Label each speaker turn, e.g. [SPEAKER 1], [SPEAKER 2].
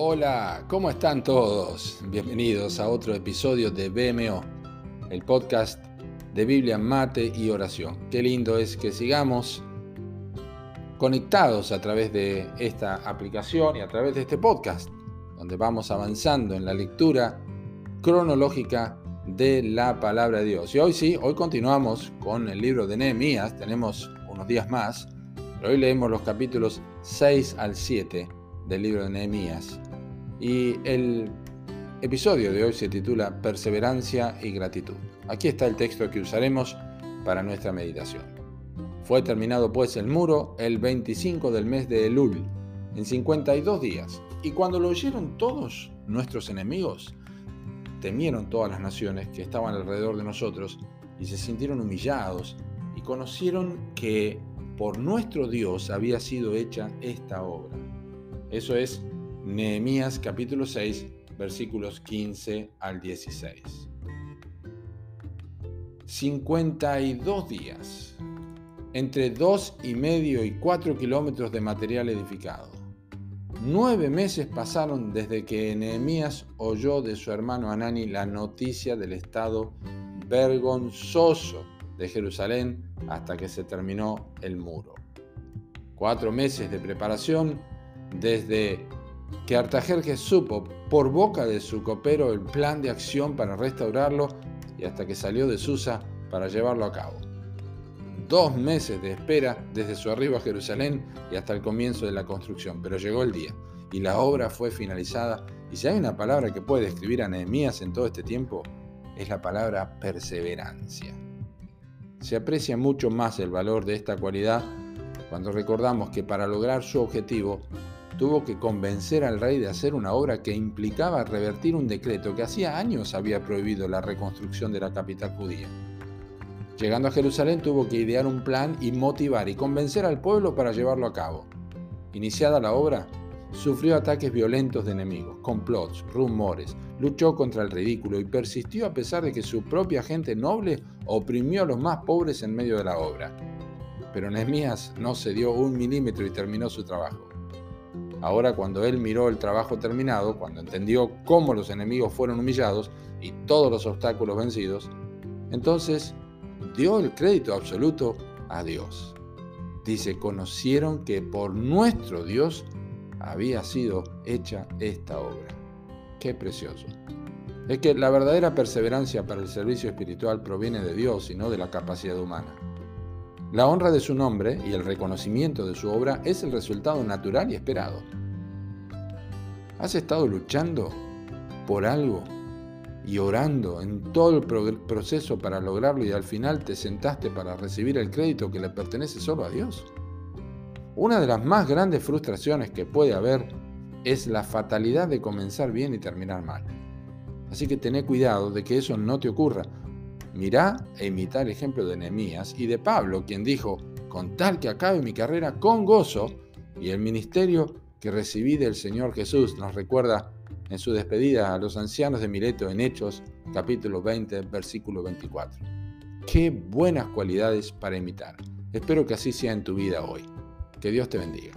[SPEAKER 1] Hola, ¿cómo están todos? Bienvenidos a otro episodio de BMO, el podcast de Biblia, Mate y Oración. Qué lindo es que sigamos conectados a través de esta aplicación y a través de este podcast, donde vamos avanzando en la lectura cronológica de la palabra de Dios. Y hoy sí, hoy continuamos con el libro de Nehemías, tenemos unos días más, pero hoy leemos los capítulos 6 al 7 del libro de Nehemías. Y el episodio de hoy se titula Perseverancia y gratitud. Aquí está el texto que usaremos para nuestra meditación. Fue terminado pues el muro el 25 del mes de Elul, en 52 días, y cuando lo oyeron todos nuestros enemigos, temieron todas las naciones que estaban alrededor de nosotros y se sintieron humillados y conocieron que por nuestro Dios había sido hecha esta obra. Eso es Nehemías capítulo 6 versículos 15 al 16. 52 días, entre 2 y medio y 4 kilómetros de material edificado. Nueve meses pasaron desde que Nehemías oyó de su hermano Anani la noticia del estado vergonzoso de Jerusalén hasta que se terminó el muro. Cuatro meses de preparación desde que Artajerjes supo por boca de su copero el plan de acción para restaurarlo y hasta que salió de Susa para llevarlo a cabo. Dos meses de espera desde su arribo a Jerusalén y hasta el comienzo de la construcción, pero llegó el día y la obra fue finalizada. Y si hay una palabra que puede describir a Nehemías en todo este tiempo, es la palabra perseverancia. Se aprecia mucho más el valor de esta cualidad cuando recordamos que para lograr su objetivo tuvo que convencer al rey de hacer una obra que implicaba revertir un decreto que hacía años había prohibido la reconstrucción de la capital judía. Llegando a Jerusalén tuvo que idear un plan y motivar y convencer al pueblo para llevarlo a cabo. Iniciada la obra, sufrió ataques violentos de enemigos, complots, rumores, luchó contra el ridículo y persistió a pesar de que su propia gente noble oprimió a los más pobres en medio de la obra. Pero Nehemías no se dio un milímetro y terminó su trabajo. Ahora cuando él miró el trabajo terminado, cuando entendió cómo los enemigos fueron humillados y todos los obstáculos vencidos, entonces dio el crédito absoluto a Dios. Dice, conocieron que por nuestro Dios había sido hecha esta obra. Qué precioso. Es que la verdadera perseverancia para el servicio espiritual proviene de Dios y no de la capacidad humana. La honra de su nombre y el reconocimiento de su obra es el resultado natural y esperado. ¿Has estado luchando por algo y orando en todo el proceso para lograrlo y al final te sentaste para recibir el crédito que le pertenece solo a Dios? Una de las más grandes frustraciones que puede haber es la fatalidad de comenzar bien y terminar mal. Así que tené cuidado de que eso no te ocurra, Mirá e imita el ejemplo de Nehemías y de Pablo, quien dijo, con tal que acabe mi carrera con gozo y el ministerio que recibí del Señor Jesús, nos recuerda en su despedida a los ancianos de Mileto en Hechos, capítulo 20, versículo 24. Qué buenas cualidades para imitar. Espero que así sea en tu vida hoy. Que Dios te bendiga.